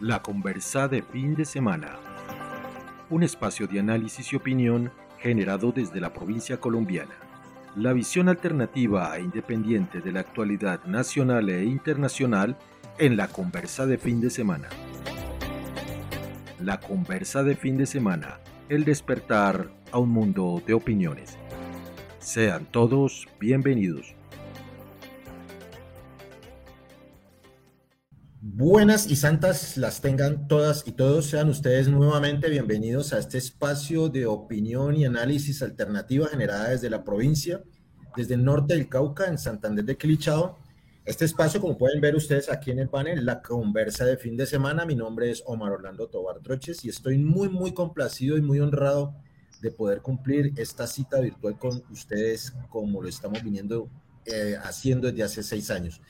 La conversa de fin de semana. Un espacio de análisis y opinión generado desde la provincia colombiana. La visión alternativa e independiente de la actualidad nacional e internacional en la conversa de fin de semana. La conversa de fin de semana. El despertar a un mundo de opiniones. Sean todos bienvenidos. Buenas y santas las tengan todas y todos. Sean ustedes nuevamente bienvenidos a este espacio de opinión y análisis alternativa generada desde la provincia, desde el norte del Cauca, en Santander de Quilichao. Este espacio, como pueden ver ustedes aquí en el panel, la conversa de fin de semana. Mi nombre es Omar Orlando Tobar Troches y estoy muy, muy complacido y muy honrado de poder cumplir esta cita virtual con ustedes como lo estamos viniendo eh, haciendo desde hace seis años.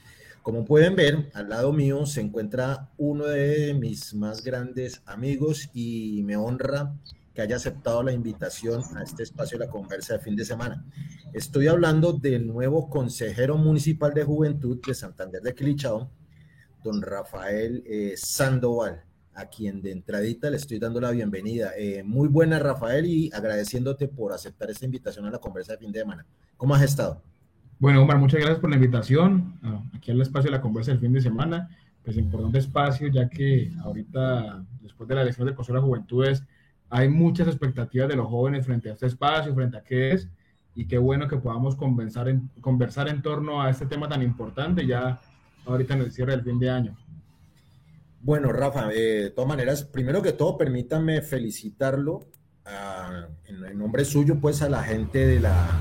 Como pueden ver, al lado mío se encuentra uno de mis más grandes amigos y me honra que haya aceptado la invitación a este espacio de la conversa de fin de semana. Estoy hablando del nuevo consejero municipal de juventud de Santander de Quilichao, don Rafael eh, Sandoval, a quien de entradita le estoy dando la bienvenida. Eh, muy buena, Rafael, y agradeciéndote por aceptar esta invitación a la conversa de fin de semana. ¿Cómo has estado? Bueno, Omar, muchas gracias por la invitación aquí al espacio de la conversa del fin de semana. Pues importante espacio, ya que ahorita, después de la elección del Consejo de Juventudes, hay muchas expectativas de los jóvenes frente a este espacio, frente a qué es, y qué bueno que podamos conversar en, conversar en torno a este tema tan importante ya ahorita en el cierre del fin de año. Bueno, Rafa, eh, de todas maneras, primero que todo, permítanme felicitarlo ah, en nombre suyo, pues a la gente de la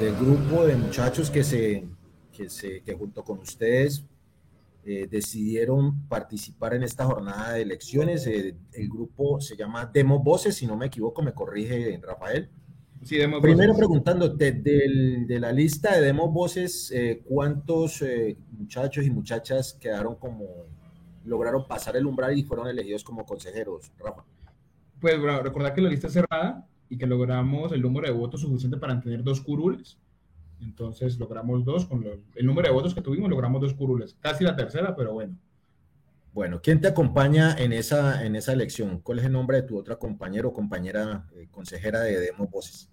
del grupo de muchachos que se, que se, que junto con ustedes eh, decidieron participar en esta jornada de elecciones. Eh, el grupo se llama Demo Voces, si no me equivoco, me corrige Rafael. Sí, Demo Primero preguntándote, de, de, la lista de Demo Voces, eh, ¿cuántos muchachos y muchachas quedaron como, lograron pasar el umbral y fueron elegidos como consejeros, Rafa? Pues bueno, recordar que la lista es cerrada, y que logramos el número de votos suficiente para tener dos curules. Entonces logramos dos, con el número de votos que tuvimos logramos dos curules, casi la tercera, pero bueno. Bueno, ¿quién te acompaña en esa, en esa elección? ¿Cuál es el nombre de tu otra compañero o compañera eh, consejera de Demos Voces?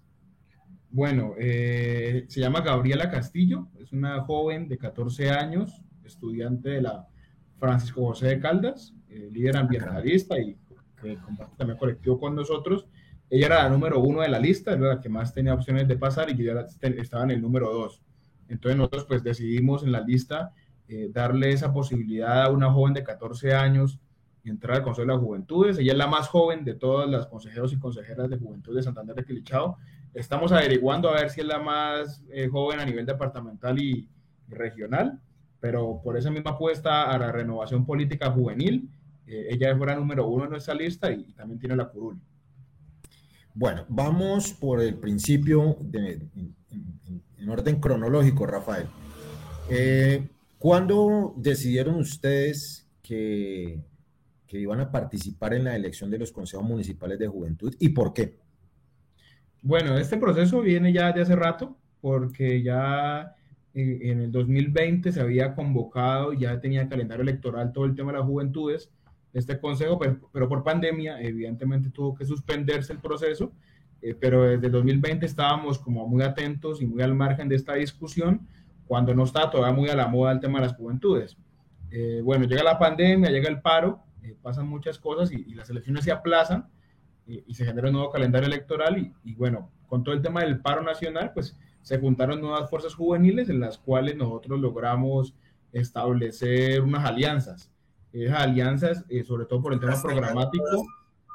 Bueno, eh, se llama Gabriela Castillo, es una joven de 14 años, estudiante de la Francisco José de Caldas, eh, líder ah, ambientalista y que comparte también colectivo con nosotros ella era la número uno de la lista, era la que más tenía opciones de pasar y yo ya estaba en el número dos. Entonces nosotros pues decidimos en la lista eh, darle esa posibilidad a una joven de 14 años entrar al Consejo de las Juventudes. Ella es la más joven de todas las consejeros y consejeras de juventud de Santander de Quilichao. Estamos averiguando a ver si es la más eh, joven a nivel departamental y, regional, pero por esa misma apuesta a la renovación política juvenil, eh, ella es número uno en nuestra lista y, también tiene la curul. Bueno, vamos por el principio en, orden cronológico, Rafael. Eh, ¿Cuándo decidieron ustedes que, iban a participar en la elección de los consejos municipales de juventud y por qué? Bueno, este proceso viene ya de hace rato, porque ya eh, en el 2020 se había convocado, ya tenía calendario electoral todo el tema de las juventudes, este consejo, pero, pero, por pandemia evidentemente tuvo que suspenderse el proceso, eh, pero desde 2020 estábamos como muy atentos y muy al margen de esta discusión cuando no estaba todavía muy a la moda el tema de las juventudes. Eh, bueno, llega la pandemia, llega el paro, eh, pasan muchas cosas y, las elecciones se aplazan y se genera un nuevo calendario electoral y, y bueno, con todo el tema del paro nacional, pues se juntaron nuevas fuerzas juveniles en las cuales nosotros logramos establecer unas alianzas esas alianzas, eh, sobre todo por el tema programático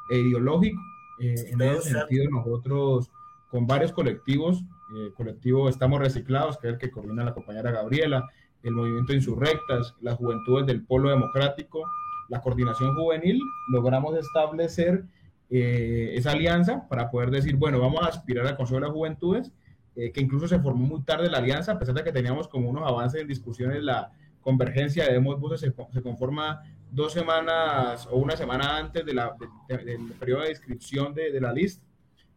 e ideológico. Eh, en ese sentido, nosotros con varios colectivos, eh, colectivo Estamos Reciclados, que es el que coordina la compañera Gabriela, el Movimiento Insurrectas, las Juventudes del Polo Democrático, la Coordinación Juvenil, logramos establecer esa alianza para poder decir, bueno, vamos a aspirar al Consejo de las Juventudes, que incluso se formó muy tarde la alianza, a pesar de que teníamos como unos avances en discusiones la, convergencia de Demos Voces se, conforma dos semanas o una semana antes de la, del periodo de inscripción de, de la lista.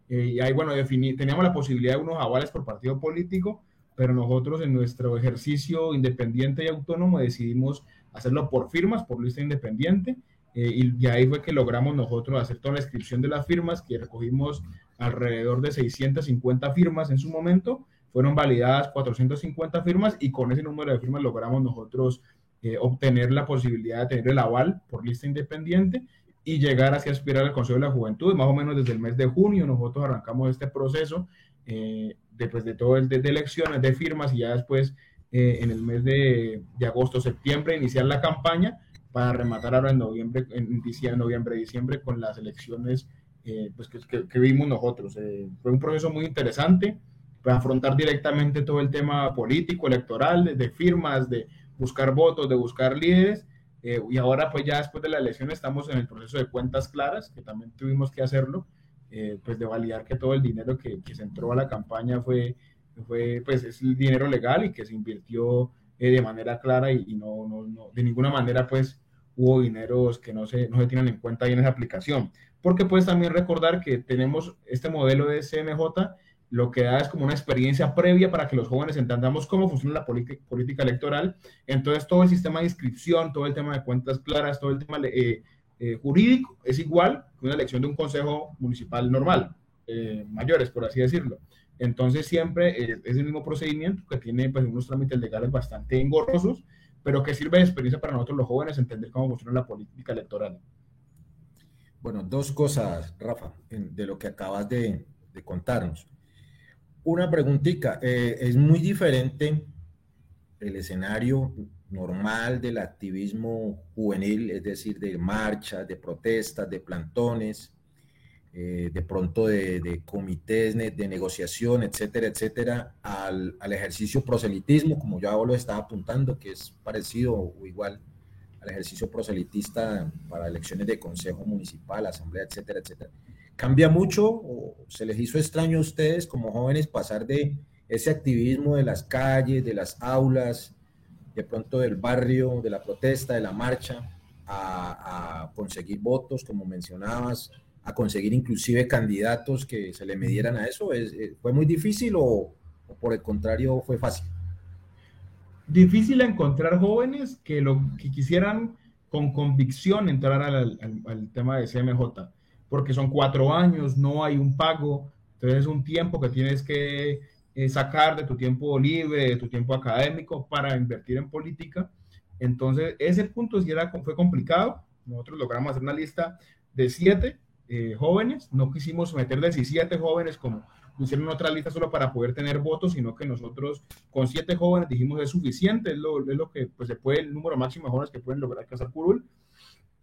Eh, y ahí, bueno, teníamos la posibilidad de unos avales por partido político, pero nosotros en nuestro ejercicio independiente y autónomo decidimos hacerlo por firmas, por lista independiente. eh, y, ahí fue que logramos nosotros hacer toda la inscripción de las firmas, que recogimos alrededor de 650 firmas en su momento, fueron validadas 450 firmas y con ese número de firmas logramos nosotros eh, obtener la posibilidad de tener el aval por lista independiente y llegar hacia aspirar al Consejo de la Juventud. Más o menos desde el mes de junio nosotros arrancamos este proceso eh, después de todo el de, elecciones, de firmas y ya después eh, en el mes de, de, agosto, septiembre iniciar la campaña para rematar ahora en noviembre, en diciembre, noviembre, diciembre con las elecciones eh, pues que, que, vimos nosotros. fue un proceso muy interesante para afrontar directamente todo el tema político, electoral, de, firmas, de buscar votos, de buscar líderes eh, y ahora, pues ya después de la elección, estamos en el proceso de cuentas claras, que también tuvimos que hacerlo, eh, pues de validar que todo el dinero que, que, se entró a la campaña fue, fue, pues es el dinero legal y que se invirtió eh, de manera clara y, no, no, no, de ninguna manera, pues hubo dineros que no se, no se tienen en cuenta ahí en esa aplicación. Porque puedes también recordar que tenemos este modelo de CMJ lo que da es como una experiencia previa para que los jóvenes entendamos cómo funciona la política electoral. Entonces, todo el sistema de inscripción, todo el tema de cuentas claras, todo el tema eh, eh, jurídico es igual que una elección de un consejo municipal normal, eh, mayores, por así decirlo. Entonces, siempre es el mismo procedimiento que tiene pues, unos trámites legales bastante engorrosos, pero que sirve de experiencia para nosotros los jóvenes entender cómo funciona la política electoral. Bueno, dos cosas, Rafa, de lo que acabas de, de contarnos. Una preguntita, eh, es muy diferente el escenario normal del activismo juvenil, es decir, de marchas, de protestas, de plantones, eh, de pronto de, comités de negociación, etcétera, etcétera, al, al, ejercicio proselitismo, como ya lo estaba apuntando, que es parecido o igual al ejercicio proselitista para elecciones de consejo municipal, asamblea, etcétera, etcétera. ¿Cambia mucho o se les hizo extraño a ustedes como jóvenes pasar de ese activismo de las calles, de las aulas, de pronto del barrio, de la protesta, de la marcha, a, conseguir votos, como mencionabas, a conseguir inclusive candidatos que se le midieran a eso? Eh, ¿Fue muy difícil o, por el contrario fue fácil? Difícil encontrar jóvenes que, lo, que quisieran con convicción entrar al, al tema de CMJ porque son cuatro años, no hay un pago, entonces es un tiempo que tienes que eh, sacar de tu tiempo libre, de tu tiempo académico para invertir en política. Entonces, ese punto sí era, fue complicado. Nosotros logramos hacer una lista de siete eh, jóvenes, no quisimos meter 17 jóvenes como hicieron otra lista solo para poder tener votos, sino que nosotros con siete jóvenes dijimos es suficiente, es lo, es lo que pues, se puede, el número máximo de jóvenes que pueden lograr casar curul.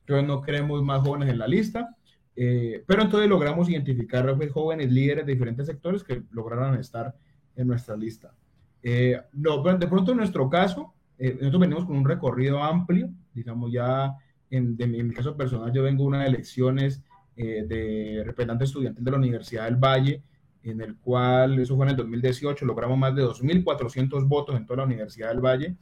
Entonces no queremos más jóvenes en la lista. Eh, pero entonces logramos identificar jóvenes líderes de diferentes sectores que lograron estar en nuestra lista. Eh, de pronto en nuestro caso, eh, nosotros venimos con un recorrido amplio, digamos ya en, en mi caso personal, yo vengo de unas elecciones de representante estudiantil de la Universidad del Valle, en el cual, eso fue en el 2018, logramos más de 2.400 votos en toda la Universidad del Valle.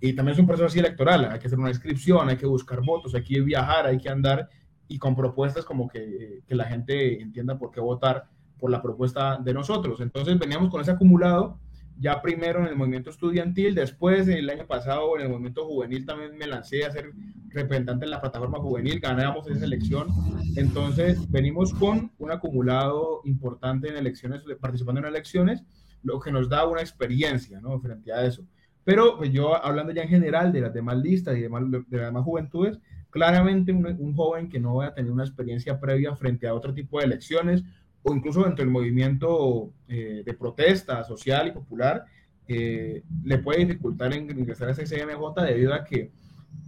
Y también es un proceso así electoral, hay que hacer una inscripción, hay que buscar votos, hay que viajar, hay que andar y con propuestas como que, que, la gente entienda por qué votar por la propuesta de nosotros. Entonces veníamos con ese acumulado, ya primero en el movimiento estudiantil, después el año pasado en el movimiento juvenil también me lancé a ser representante en la plataforma juvenil, ganamos esa elección. Entonces venimos con un acumulado importante en elecciones, participando en elecciones, lo que nos da una experiencia ¿no? frente a eso. Pero pues, yo hablando ya en general de las demás listas y demás, de las demás juventudes, claramente un, joven que no va a tener una experiencia previa frente a otro tipo de elecciones o incluso dentro del movimiento eh, de protesta social y popular, eh, le puede dificultar ingresar a ese CMJ debido a que,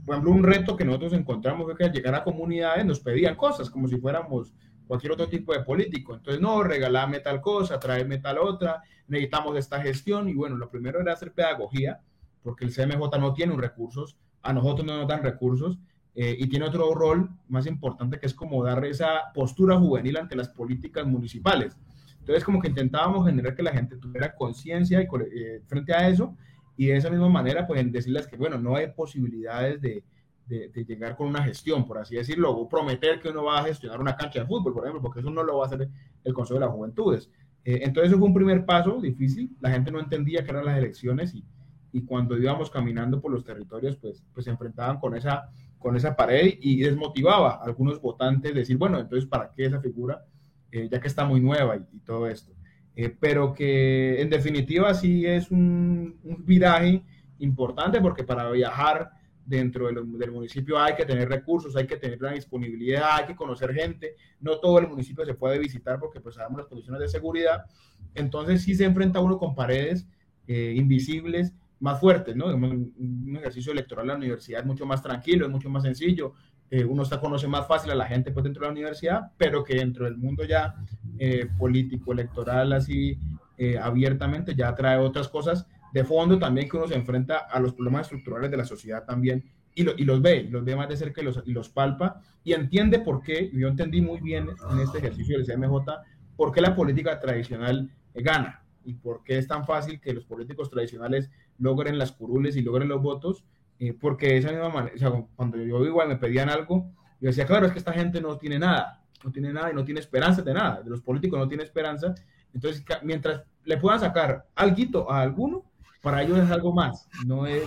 por ejemplo, un reto que nosotros encontramos fue que al llegar a comunidades nos pedían cosas como si fuéramos cualquier otro tipo de político. Entonces, no, regalame tal cosa, tráeme tal otra, necesitamos esta gestión. Y bueno, lo primero era hacer pedagogía, porque el CMJ no tiene recursos, a nosotros no nos dan recursos. Eh, y tiene otro rol más importante que es como dar esa postura juvenil ante las políticas municipales. Entonces, como que intentábamos generar que la gente tuviera conciencia eh, frente a eso y de esa misma manera, pues decirles que, bueno, no hay posibilidades de, de, llegar con una gestión, por así decirlo, o prometer que uno va a gestionar una cancha de fútbol, por ejemplo, porque eso no lo va a hacer el Consejo de las Juventudes. Eh, entonces, eso fue un primer paso difícil. La gente no entendía qué eran las elecciones y, y cuando íbamos caminando por los territorios, pues, pues se enfrentaban con esa con esa pared y desmotivaba a algunos votantes decir, bueno, entonces, ¿para qué esa figura? Eh, ya que está muy nueva y, todo esto. Eh, pero que en definitiva sí es un, un, viraje importante porque para viajar dentro del, municipio hay que tener recursos, hay que tener la disponibilidad, hay que conocer gente. No todo el municipio se puede visitar porque pues sabemos las condiciones de seguridad. Entonces sí se enfrenta uno con paredes eh, invisibles más fuertes, ¿no? Un ejercicio electoral en la universidad es mucho más tranquilo, es mucho más sencillo, eh, uno está conoce más fácil a la gente pues dentro de la universidad, pero que dentro del mundo ya eh, político, electoral, así eh, abiertamente, ya trae otras cosas de fondo también que uno se enfrenta a los problemas estructurales de la sociedad también y, y los ve, los ve más de cerca y los, y los palpa y entiende por qué, yo entendí muy bien en este ejercicio del CMJ, por qué la política tradicional gana y por qué es tan fácil que los políticos tradicionales logren las curules y logren los votos, eh, porque de esa misma manera, cuando yo igual me pedían algo, yo decía, claro, es que esta gente no tiene nada, no tiene nada y no tiene esperanza de nada, de los políticos no tiene esperanza, entonces mientras le puedan sacar algo a alguno, para ellos es algo más, no es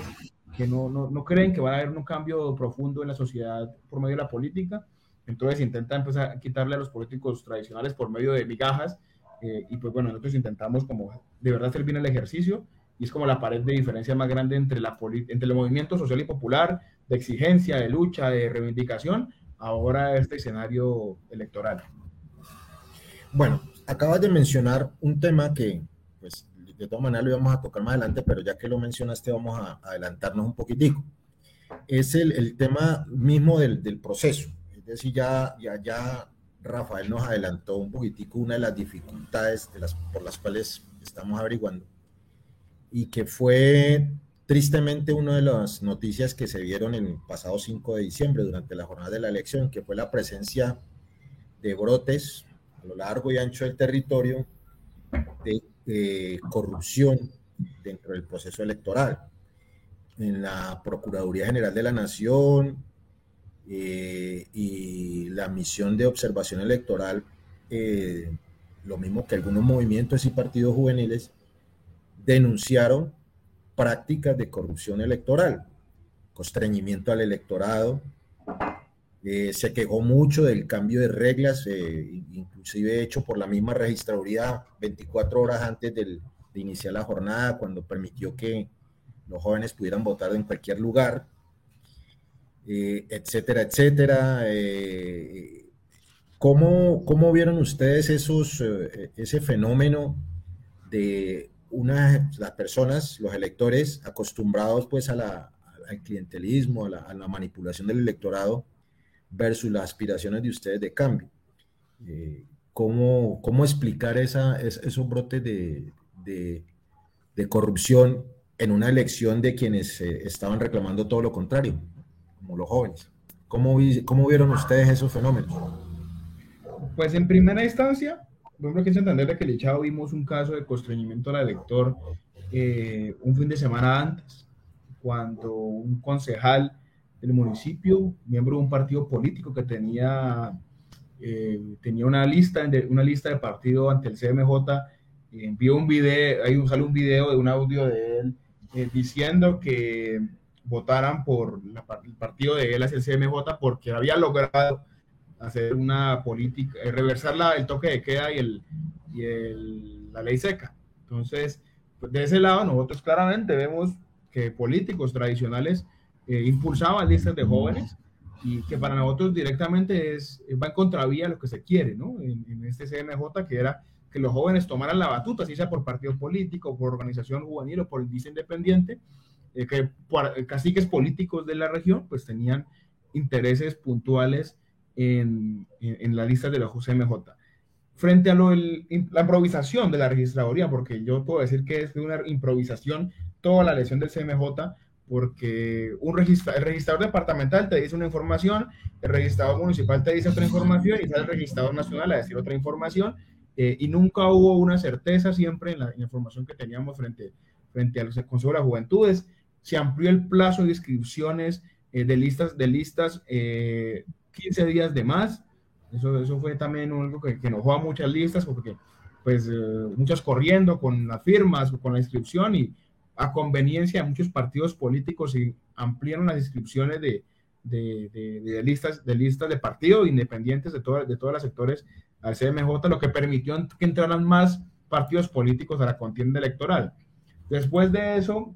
que no, no, no creen que va a haber un cambio profundo en la sociedad por medio de la política, entonces intentan empezar a quitarle a los políticos tradicionales por medio de migajas eh, y pues bueno, nosotros intentamos como de verdad bien el ejercicio y es como la pared de diferencia más grande entre, la entre el movimiento social y popular, de exigencia, de lucha, de reivindicación, ahora este escenario electoral. Bueno, acabas de mencionar un tema que, pues, de todas maneras lo íbamos a tocar más adelante, pero ya que lo mencionaste, vamos a adelantarnos un poquitico. Es el, el tema mismo del, del, proceso. Es decir, ya, ya, ya Rafael nos adelantó un poquitico una de las dificultades de las, por las cuales estamos averiguando y que fue tristemente una de las noticias que se vieron el pasado 5 de diciembre durante la jornada de la elección, que fue la presencia de brotes a lo largo y ancho del territorio de corrupción dentro del proceso electoral. En la Procuraduría General de la Nación, eh, y la misión de observación electoral, eh, lo mismo que algunos movimientos y partidos juveniles, denunciaron prácticas de corrupción electoral, constreñimiento al electorado, eh, se quejó mucho del cambio de reglas, inclusive hecho por la misma registraduría 24 horas antes de iniciar la jornada, cuando permitió que los jóvenes pudieran votar en cualquier lugar. Eh, etcétera, etcétera. Eh, ¿cómo, ¿cómo, vieron ustedes eh, ese fenómeno de unas, las personas, los electores, acostumbrados pues a la, al clientelismo, a la, a la, manipulación del electorado, versus las aspiraciones de ustedes de cambio? ¿cómo, ¿Cómo explicar esa, esos brotes de, de, de corrupción en una elección de quienes estaban reclamando todo lo contrario? como los jóvenes. ¿Cómo, cómo vieron ustedes esos fenómenos? Pues en primera instancia, por ejemplo, que entender de que el Echado vimos un caso de constreñimiento al elector eh, un fin de semana antes, cuando un concejal del municipio, miembro de un partido político que tenía, eh, tenía una, lista, una lista de partido ante el CMJ, envió un video, ahí sale un video de un audio de él eh, diciendo que votaran por el partido de él hacia el CMJ porque había logrado hacer una política, eh, reversar la, el toque de queda y, el, y el, la ley seca. Entonces, pues de ese lado, nosotros claramente vemos que políticos tradicionales eh, impulsaban listas de jóvenes y que para nosotros directamente es, va en contravía a lo que se quiere, ¿no? En, en, este CMJ, que era que los jóvenes tomaran la batuta, si sea por partido político, por organización juvenil o por el independiente, eh, que eh, caciques políticos de la región, pues tenían intereses puntuales en, en, la lista de la JMJ. Frente a lo, la improvisación de la registraduría, porque yo puedo decir que es una improvisación toda la elección del CMJ, porque un registra, el registrador departamental te dice una información, el registrador municipal te dice otra información y sale el registrador nacional a decir otra información, eh, y nunca hubo una certeza siempre en la, información que teníamos frente, frente al Consejo de las Juventudes se amplió el plazo de inscripciones eh, de listas, de listas eh, 15 días de más. Eso, eso fue también algo que, que enojó a muchas listas porque pues eh, muchas corriendo con las firmas, con la inscripción y a conveniencia de muchos partidos políticos y ampliaron las inscripciones de, de, listas, de listas de partidos independientes de, de todos los sectores al CMJ, lo que permitió que entraran más partidos políticos a la contienda electoral. Después de eso,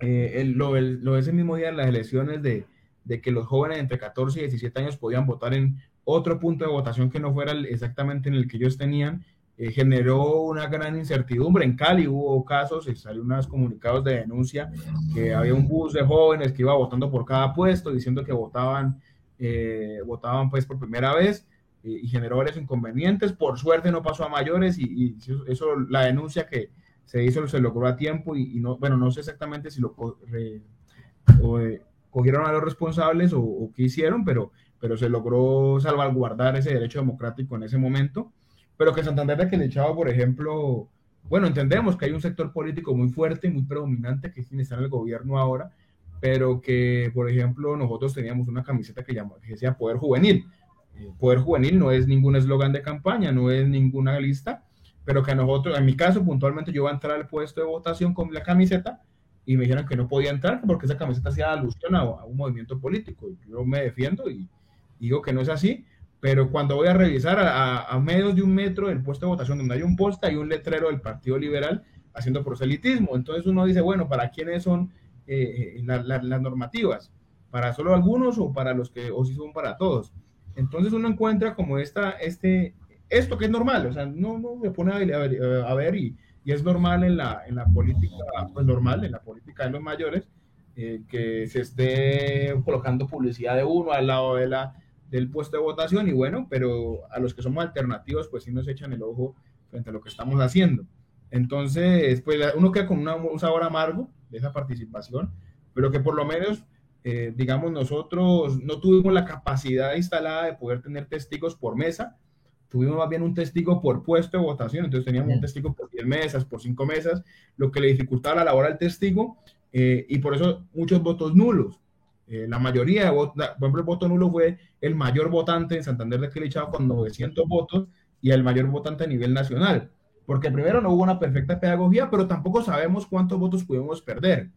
eh, lo, lo, ese mismo día en las elecciones de, de, que los jóvenes entre 14 y 17 años podían votar en otro punto de votación que no fuera exactamente en el que ellos tenían, eh, generó una gran incertidumbre. En Cali hubo casos y salió unos comunicados de denuncia que había un bus de jóvenes que iba votando por cada puesto diciendo que votaban, eh, votaban pues por primera vez y generó varios inconvenientes. Por suerte no pasó a mayores y, eso, la denuncia que se hizo se logró a tiempo y, no, bueno, no sé exactamente si lo eh, cogieron a los responsables o, o qué hicieron, pero, pero se logró salvaguardar ese derecho democrático en ese momento pero que Santander de Quilichao, por ejemplo, bueno, entendemos que hay un sector político muy fuerte, muy predominante, que es quien está en el gobierno ahora, pero que, por ejemplo, nosotros teníamos una camiseta que, llamó, que decía Poder Juvenil. Eh, Poder Juvenil no es ningún eslogan de campaña, no es ninguna lista, pero que a nosotros, en mi caso, puntualmente, yo iba a entrar al puesto de votación con la camiseta y me dijeron que no podía entrar porque esa camiseta hacía alusión a, a un movimiento político. Yo me defiendo y digo que no es así, pero cuando voy a revisar a, a, menos de un metro del puesto de votación donde hay un poste, hay un letrero del Partido Liberal haciendo proselitismo. Entonces uno dice, bueno, ¿para quiénes son eh, eh, las normativas? ¿Para solo algunos o para los que, o si son para todos? Entonces uno encuentra como esta, este, esto que es normal, o sea, no, no me pone a ver, a ver y, y, es normal en la, en la política, pues normal, en la política de los mayores, eh, que se esté colocando publicidad de uno al lado de la del puesto de votación y bueno, pero a los que somos alternativos pues sí nos echan el ojo frente a lo que estamos haciendo. Entonces, pues uno queda con un sabor amargo de esa participación, pero que por lo menos, eh, digamos, nosotros no tuvimos la capacidad instalada de poder tener testigos por mesa, tuvimos más bien un testigo por puesto de votación, entonces teníamos un testigo por 10 mesas, por 5 mesas, lo que le dificultaba la labor al testigo eh, y por eso muchos votos nulos. Eh, la mayoría de votos, por ejemplo, el voto nulo fue el mayor votante en Santander de Quilichao con 900 votos y el mayor votante a nivel nacional. Porque primero no hubo una perfecta pedagogía, pero tampoco sabemos cuántos votos pudimos perder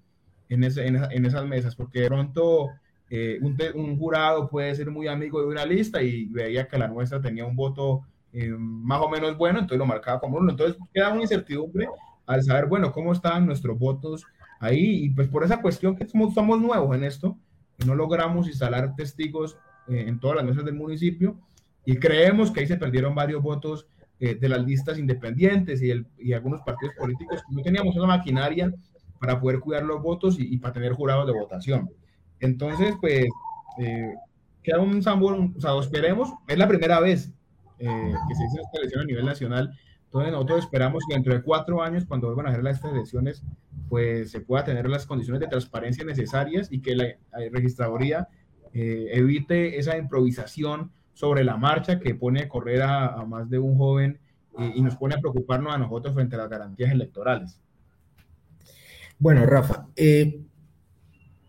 en, ese, en, esas mesas, porque de pronto eh, un, un, jurado puede ser muy amigo de una lista y veía que la nuestra tenía un voto eh, más o menos bueno, entonces lo marcaba como uno. Entonces queda una incertidumbre al saber, bueno, cómo estaban nuestros votos ahí. Y pues por esa cuestión que somos, somos nuevos en esto, no logramos instalar testigos eh, en todas las mesas del municipio y creemos que ahí se perdieron varios votos eh, de las listas independientes y, el, y, algunos partidos políticos no teníamos una maquinaria para poder cuidar los votos y, para tener jurados de votación. Entonces, pues, eh, queda un sabor, o sea, esperemos, es la primera vez que se hizo esta elección a nivel nacional, entonces nosotros esperamos que dentro de cuatro años, cuando vuelvan a hacer las elecciones, pues se pueda tener las condiciones de transparencia necesarias y que la registraduría eh, evite esa improvisación sobre la marcha que pone a correr a, más de un joven y nos pone a preocuparnos a nosotros frente a las garantías electorales. Bueno, Rafa, eh,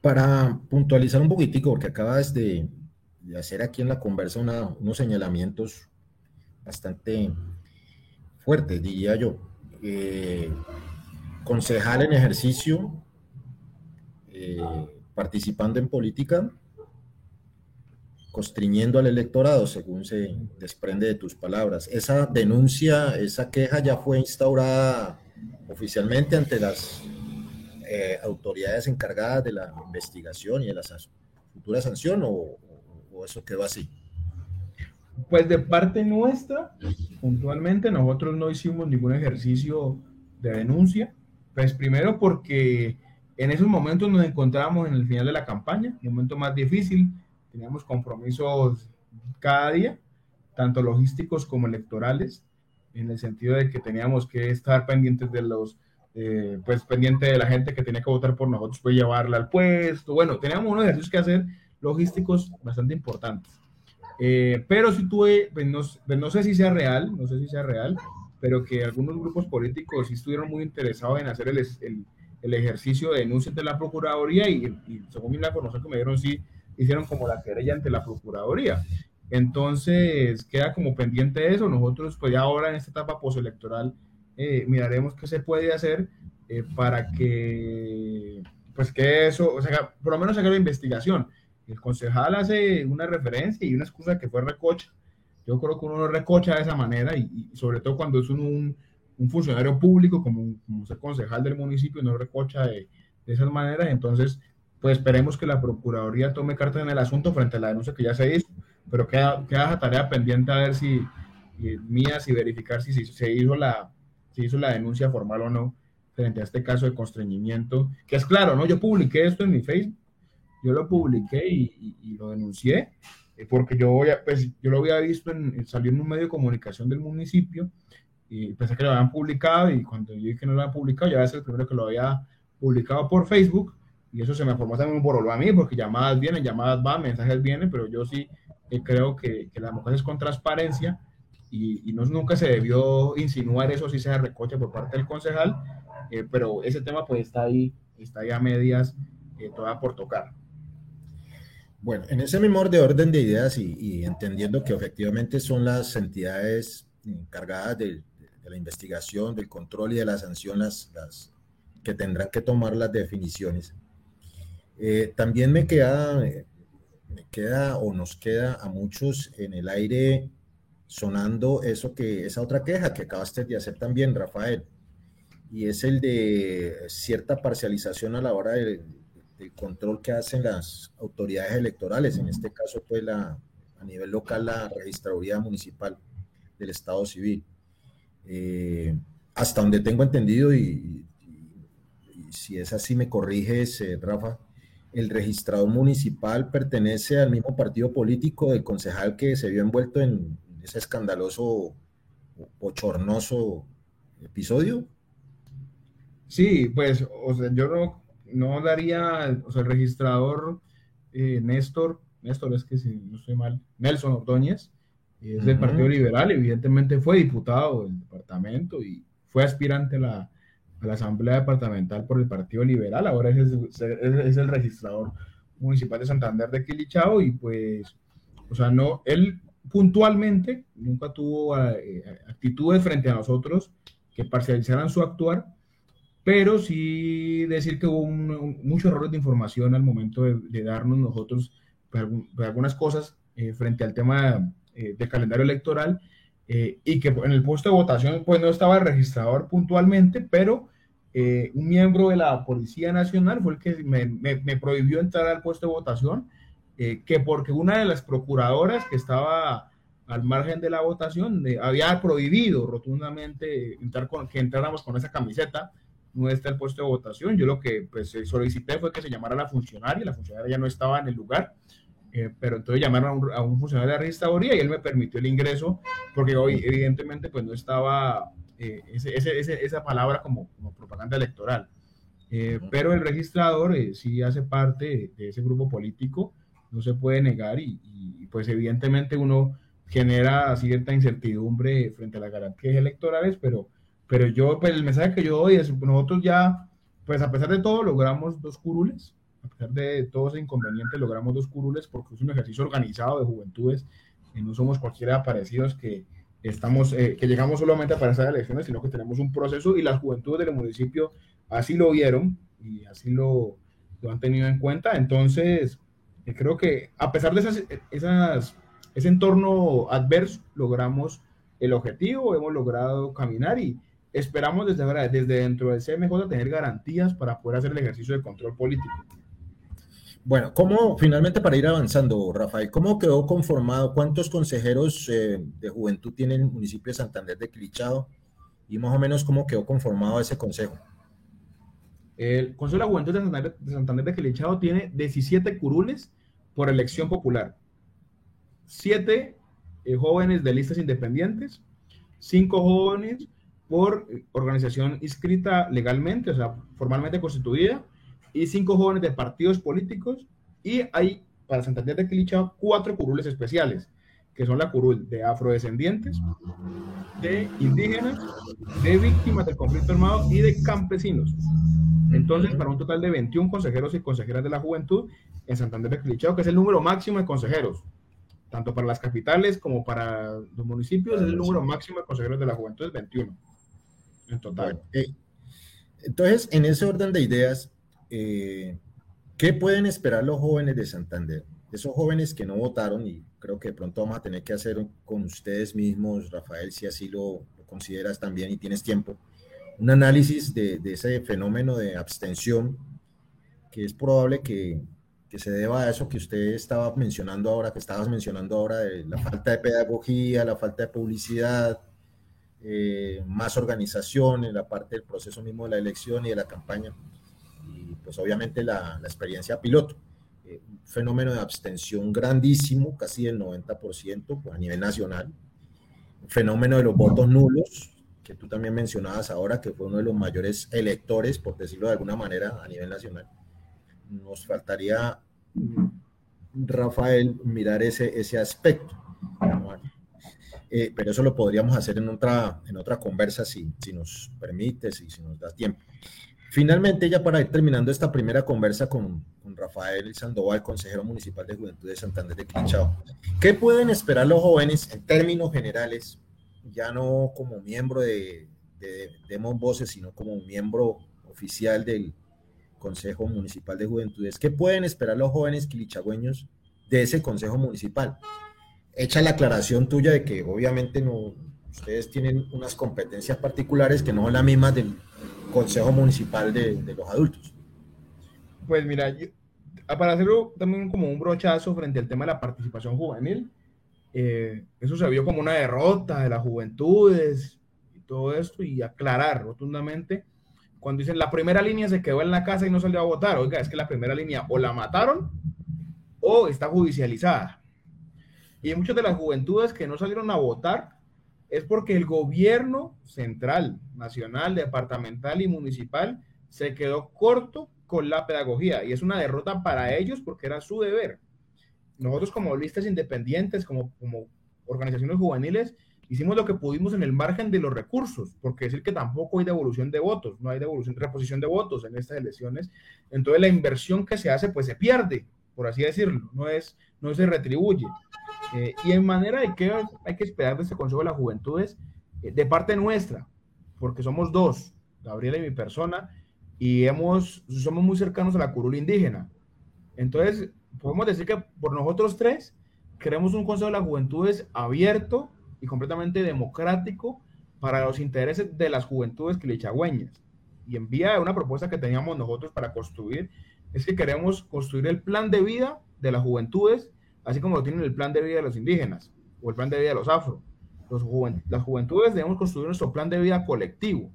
para puntualizar un poquitico, porque acabas de, hacer aquí en la conversa unos señalamientos bastante fuertes, diría yo. Eh, concejal en ejercicio, eh, participando en política, constriñendo al electorado, según se desprende de tus palabras. Esa denuncia, esa queja ya fue instaurada oficialmente ante las eh, autoridades encargadas de la investigación y de la futura sanción o, o eso quedó así. Pues de parte nuestra, puntualmente, nosotros no hicimos ningún ejercicio de denuncia. Pues primero porque en esos momentos nos encontramos en el final de la campaña, un momento más difícil, teníamos compromisos cada día, tanto logísticos como electorales, en el sentido de que teníamos que estar pendientes de los, eh, pues pendiente de la gente que tenía que votar por nosotros, pues llevarla al puesto. Bueno, teníamos unos ejercicios que hacer logísticos bastante importantes. Eh, pero si tuve, pues no, pues no, sé si sea real, no sé si sea real, pero que algunos grupos políticos sí estuvieron muy interesados en hacer el, el, el ejercicio de denuncia ante la Procuraduría y, y según la información que me dieron, sí hicieron como la querella ante la Procuraduría. Entonces, queda como pendiente eso. Nosotros, pues ya ahora en esta etapa postelectoral, eh, miraremos qué se puede hacer eh, para que, pues que eso, o sea, por lo menos haga la investigación. El concejal hace una referencia y una excusa que fue recocha. Yo creo que uno no recocha de esa manera y, sobre todo cuando es un, un, funcionario público como, como el concejal del municipio, no recocha de, de esas maneras. Entonces, pues esperemos que la Procuraduría tome cartas en el asunto frente a la denuncia que ya se hizo, pero queda, queda esa tarea pendiente a ver si mías y verificar si se hizo, la, se hizo la denuncia formal o no frente a este caso de constreñimiento, que es claro, ¿no? Yo publiqué esto en mi Facebook, yo lo publiqué y, lo denuncié, eh, porque yo, pues, yo lo había visto, en, salió en un medio de comunicación del municipio, y pensé que lo habían publicado, y cuando yo dije que no lo habían publicado, ya es el primero que lo había publicado por Facebook, y eso se me formó también un borrolo a mí, porque llamadas vienen, llamadas van, mensajes vienen, pero yo sí eh, creo que, que la es con transparencia, y, no, nunca se debió insinuar eso si sea recoche por parte del concejal, eh, pero ese tema pues está ahí, está ahí a medias, eh, toda por tocar. Bueno, en ese mismo de orden de ideas y, entendiendo que efectivamente son las entidades encargadas de, la investigación, del control y de la sanción las, que tendrán que tomar las definiciones, eh, también me queda, me queda o nos queda a muchos en el aire sonando eso que, esa otra queja que acabaste de hacer también, Rafael, y es el de cierta parcialización a la hora del, control que hacen las autoridades electorales, en este caso, pues la, a nivel local, la registraduría municipal del Estado Civil. Eh, hasta donde tengo entendido, y, si es así, me corriges, eh, Rafa, el registrador municipal pertenece al mismo partido político del concejal que se vio envuelto en, ese escandaloso, bochornoso episodio? Sí, pues, o sea, yo no, no daría, o sea, el registrador eh, Néstor, Néstor es que si no estoy mal, Nelson Ordóñez, es del Partido Liberal, evidentemente fue diputado del departamento y fue aspirante a la, a la Asamblea Departamental por el Partido Liberal, ahora es, es, el registrador municipal de Santander de Quilichao y pues, o sea, no, él puntualmente, nunca tuvo eh, actitudes frente a nosotros que parcializaran su actuar, pero sí decir que hubo muchos errores de información al momento de, darnos nosotros pues, pues, algunas cosas eh, frente al tema eh, del calendario electoral y que en el puesto de votación pues no estaba el registrador puntualmente, pero un miembro de la Policía Nacional fue el que me prohibió entrar al puesto de votación eh, que porque una de las procuradoras que estaba al margen de la votación había prohibido rotundamente entrar con, que entráramos con esa camiseta no está el puesto de votación. Yo lo que pues, solicité fue que se llamara a la funcionaria, la funcionaria ya no estaba en el lugar, eh, pero entonces llamaron a un, funcionario de la registraduría y él me permitió el ingreso, porque hoy evidentemente pues no estaba eh, esa palabra como, como, propaganda electoral. pero el registrador sí hace parte de ese grupo político no se puede negar y, pues evidentemente uno genera cierta incertidumbre frente a las garantías electorales, pero, pero yo, pues el mensaje que yo doy es, nosotros ya, pues a pesar de todo, logramos dos curules, a pesar de todo ese inconveniente, logramos dos curules porque es un ejercicio organizado de juventudes, y no somos cualquiera parecidos que estamos, eh, que llegamos solamente para esas elecciones, sino que tenemos un proceso y las juventudes del municipio así lo vieron y así lo, lo han tenido en cuenta. Entonces, creo que a pesar de esas, esas, ese entorno adverso, logramos el objetivo, hemos logrado caminar y esperamos desde ahora, desde dentro del CMJ, tener garantías para poder hacer el ejercicio de control político. Bueno, ¿cómo finalmente para ir avanzando, Rafael, cómo quedó conformado? ¿Cuántos consejeros eh, de juventud tiene el municipio de Santander de Clichado? Y más o menos cómo quedó conformado ese consejo. El Consejo de la Juventud de Santander de, Quilichao tiene 17 curules por elección popular, 7 eh, jóvenes de listas independientes, 5 jóvenes por eh, organización inscrita legalmente, o sea, formalmente constituida, y 5 jóvenes de partidos políticos, y hay para Santander de Quilichao 4 curules especiales, que son la curul de afrodescendientes, de indígenas, de víctimas del conflicto armado y de campesinos. Entonces, para un total de 21 consejeros y consejeras de la juventud en Santander de Clichao, que es el número máximo de consejeros, tanto para las capitales como para los municipios, es el número máximo de consejeros de la juventud, es 21 en total. Eh, entonces, en ese orden de ideas, eh, ¿qué pueden esperar los jóvenes de Santander? esos jóvenes que no votaron, y creo que de pronto vamos a tener que hacer con ustedes mismos, Rafael, si así lo, consideras también y tienes tiempo, un análisis de, ese fenómeno de abstención, que es probable que, se deba a eso que usted estaba mencionando ahora, que estabas mencionando ahora, de la falta de pedagogía, la falta de publicidad, eh, más organización en la parte del proceso mismo de la elección y de la campaña, y pues obviamente la, experiencia piloto. Eh, un fenómeno de abstención grandísimo, casi del 90% pues, a nivel nacional, fenómeno de los votos nulos, que tú también mencionabas ahora, que fue uno de los mayores electores, por decirlo de alguna manera, a nivel nacional. Nos faltaría, Rafael, mirar ese, ese aspecto. Eh, pero eso lo podríamos hacer en otra, en otra conversa si, si nos permite, si, si nos da tiempo. Finalmente, ya para ir terminando esta primera conversa con, Rafael Sandoval, consejero municipal de Juventud de Santander de Quinchao, ¿qué pueden esperar los jóvenes en términos generales, ya no como miembro de, de Demos Voces, sino como miembro oficial del Consejo Municipal de Juventudes? ¿Qué pueden esperar los jóvenes quilichagüeños de ese Consejo Municipal? Echa la aclaración tuya de que obviamente no, ustedes tienen unas competencias particulares que no son las mismas del Consejo Municipal de, los Adultos. Pues mira, para hacerlo también como un brochazo frente al tema de la participación juvenil, eh, eso se vio como una derrota de las juventudes y todo esto, y aclarar rotundamente, cuando dicen la primera línea se quedó en la casa y no salió a votar, oiga, es que la primera línea o la mataron o está judicializada. Y muchas de las juventudes que no salieron a votar es porque el gobierno central, nacional, departamental y municipal se quedó corto con la pedagogía y es una derrota para ellos porque era su deber. Nosotros como listas independientes, como, como organizaciones juveniles, hicimos lo que pudimos en el margen de los recursos, porque decir que tampoco hay devolución de votos, no hay devolución, reposición de votos en estas elecciones, entonces la inversión que se hace pues se pierde, por así decirlo, no, es, no se retribuye. Eh, y en manera de que hay que esperar de este Consejo de las Juventudes, eh, de parte nuestra, porque somos dos, Gabriela y mi persona, y hemos, somos muy cercanos a la curul indígena. Entonces, podemos decir que por nosotros tres, queremos un Consejo de las Juventudes abierto y completamente democrático para los intereses de las juventudes quilichagüeñas. Y en vía de una propuesta que teníamos nosotros para construir, es que queremos construir el plan de vida de las juventudes así como lo tienen el plan de vida de los indígenas o el plan de vida de los afro. Los las juventudes debemos construir nuestro plan de vida colectivo.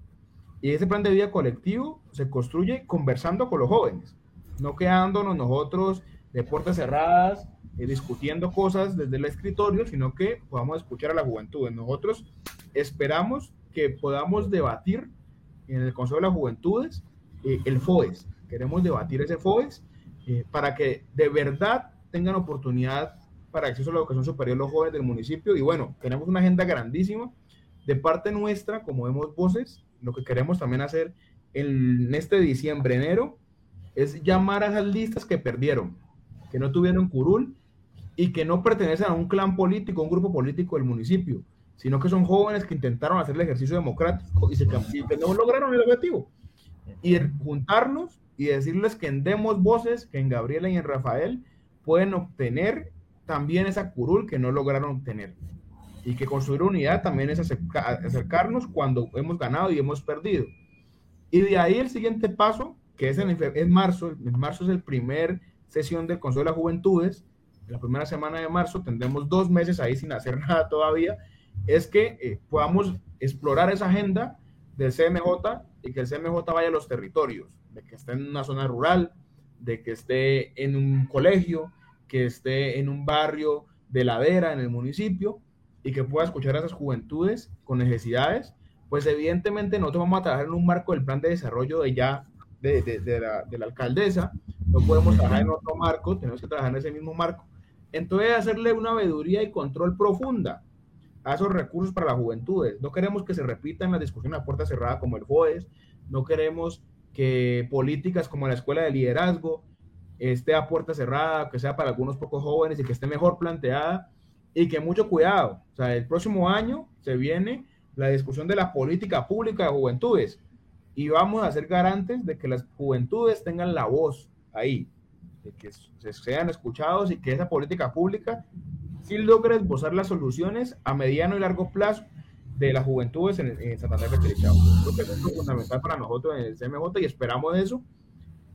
Y ese plan de vida colectivo se construye conversando con los jóvenes, no quedándonos nosotros de puertas cerradas, eh, discutiendo cosas desde el escritorio, sino que podamos escuchar a la juventud. Nosotros esperamos que podamos debatir en el Consejo de las Juventudes eh, el FOES. Queremos debatir ese FOES eh, para que de verdad tengan oportunidad para acceso a la educación superior los jóvenes del municipio. Y bueno, tenemos una agenda grandísima. De parte nuestra, como vemos voces, lo que queremos también hacer en este diciembre, enero, es llamar a esas listas que perdieron, que no tuvieron curul y que no pertenecen a un clan político, un grupo político del municipio, sino que son jóvenes que intentaron hacer el ejercicio democrático y, se, y que no lograron el objetivo. Y juntarnos y decirles que en Demos Voces, que en Gabriela y en Rafael, pueden obtener también esa curul que no lograron obtener. Y que construir unidad también es acercarnos cuando hemos ganado y hemos perdido. Y de ahí el siguiente paso, que es en, marzo, en marzo es el primer sesión del Consejo de las Juventudes, la primera semana de marzo, tendremos dos meses ahí sin hacer nada todavía, es que eh, podamos explorar esa agenda del CMJ y que el CMJ vaya a los territorios, de que esté en una zona rural, de que esté en un colegio, que esté en un barrio de ladera en el municipio y que pueda escuchar a esas juventudes con necesidades, pues evidentemente nosotros vamos a trabajar en un marco del plan de desarrollo de ya de, de, la, de la alcaldesa, no podemos trabajar en otro marco, tenemos que trabajar en ese mismo marco. Entonces, hacerle una veeduría y control profunda a esos recursos para las juventudes. No queremos que se repitan las discusiones a puerta cerrada como el jueves, no queremos que políticas como la escuela de liderazgo, esté a puerta cerrada, que sea para algunos pocos jóvenes y que esté mejor planteada y que mucho cuidado. O sea, el próximo año se viene la discusión de la política pública de juventudes y vamos a ser garantes de que las juventudes tengan la voz ahí. de que sean escuchados y que esa política pública sí logre esbozar las soluciones a mediano y largo plazo de las juventudes en, en Santander de Creo que es fundamental para nosotros en el CMJ y esperamos eso.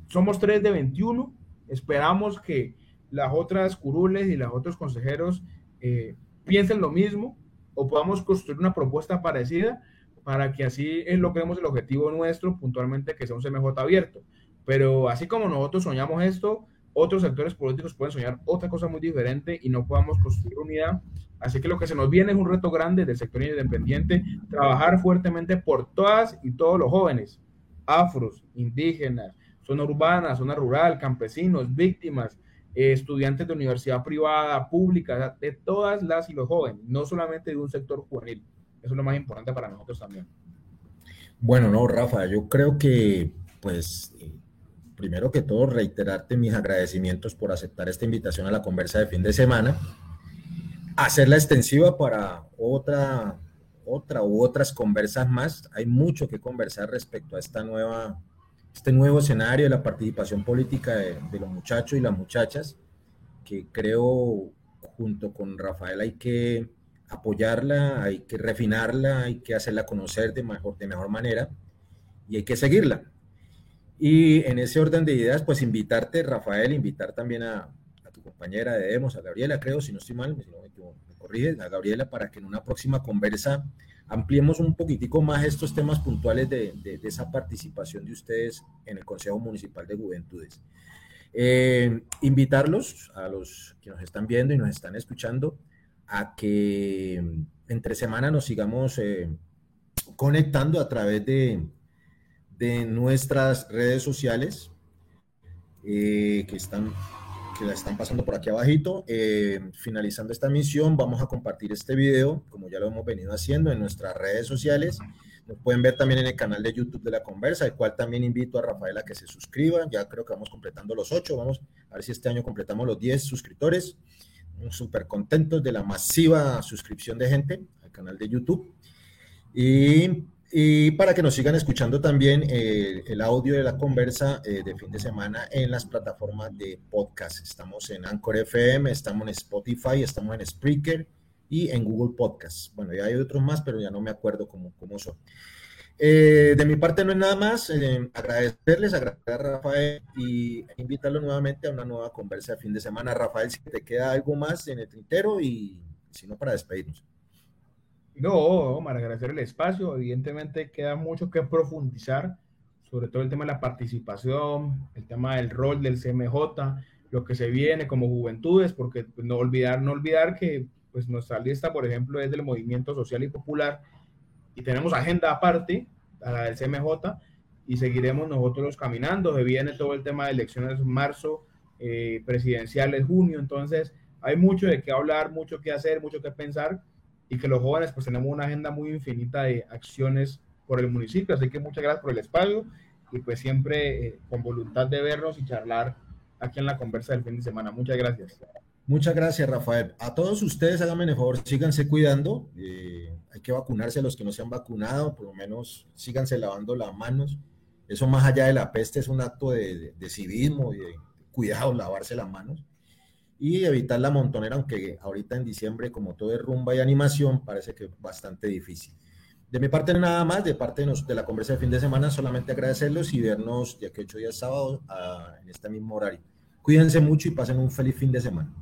Somos 3 de 21, esperamos que las otras curules y los otros consejeros eh, piensen lo mismo o podamos construir una propuesta parecida para que así logremos el objetivo nuestro puntualmente que sea un CMJ abierto. Pero así como nosotros soñamos esto, otros sectores políticos pueden soñar otra cosa muy diferente y no podamos construir unidad. Así que lo que se nos viene es un reto grande del sector independiente, trabajar fuertemente por todas y todos los jóvenes, afros, indígenas, zona urbana, zona rural, campesinos, víctimas, eh, estudiantes de universidad privada, pública, de todas las y los jóvenes, no solamente de un sector juvenil. Eso es lo más importante para nosotros también. Bueno, no, Rafa, yo creo que, pues, primero que todo, reiterarte mis agradecimientos por aceptar esta invitación a la conversa de fin de semana, hacerla extensiva para otra, otra u otras conversas más. Hay mucho que conversar respecto a esta nueva, este nuevo escenario de la participación política de, los muchachos y las muchachas, que creo junto con Rafael hay que apoyarla, hay que refinarla, hay que hacerla conocer de mejor, de mejor manera y hay que seguirla. Y en ese orden de ideas, pues invitarte, Rafael, invitar también a, tu compañera de Demos, a Gabriela, creo, si no estoy mal, me, me corrige, a Gabriela, para que en una próxima conversa ampliemos un poquitico más estos temas puntuales de, de, esa participación de ustedes en el Consejo Municipal de Juventudes. Eh, invitarlos a los que nos están viendo y nos están escuchando a que entre semana nos sigamos eh, conectando a través de, de nuestras redes sociales eh, que están que la están pasando por aquí abajito. Eh, finalizando esta misión, vamos a compartir este video, como ya lo hemos venido haciendo en nuestras redes sociales. Nos pueden ver también en el canal de YouTube de La Conversa, el cual también invito a Rafael a que se suscriba. Ya creo que vamos completando los ocho. Vamos a ver si este año completamos los 10 suscriptores. Súper contentos de la masiva suscripción de gente al canal de YouTube. Y y para que nos sigan escuchando también eh, el audio de la conversa eh, de fin de semana en las plataformas de podcast. Estamos en Anchor FM, estamos en Spotify, estamos en Spreaker y en Google Podcast. Bueno, ya hay otros más, pero ya no me acuerdo cómo, cómo son. Eh, de mi parte no es nada más, agradecerles, agradecer a Rafael y invitarlo nuevamente a una nueva conversa de fin de semana. Rafael, si te queda algo más en el tintero y si no, para despedirnos. No, Omar, agradecer el espacio. Evidentemente queda mucho que profundizar, sobre todo el tema de la participación, el tema del rol del CMJ, lo que se viene como juventudes, porque pues, no olvidar, no olvidar que pues nuestra lista, por ejemplo, es del movimiento social y popular y tenemos agenda aparte a la del CMJ y seguiremos nosotros caminando. Se viene todo el tema de elecciones en marzo, eh, presidenciales junio, entonces hay mucho de qué hablar, mucho que hacer, mucho que pensar y que los jóvenes pues tenemos una agenda muy infinita de acciones por el municipio. Así que muchas gracias por el espacio y pues siempre eh, con voluntad de vernos y charlar aquí en la conversa del fin de semana. Muchas gracias. Muchas gracias, Rafael. A todos ustedes, háganme el favor, síganse cuidando. Eh, hay que vacunarse a los que no se han vacunado, por lo menos síganse lavando las manos. Eso más allá de la peste es un acto de, de civismo y de cuidado, lavarse las manos y evitar la montonera, aunque ahorita en diciembre, como todo es rumba y animación, parece que es bastante difícil. De mi parte nada más, de parte de, la conversa de fin de semana, solamente agradecerlos y vernos ya que ocho días sábado en este mismo horario. Cuídense mucho y pasen un feliz fin de semana.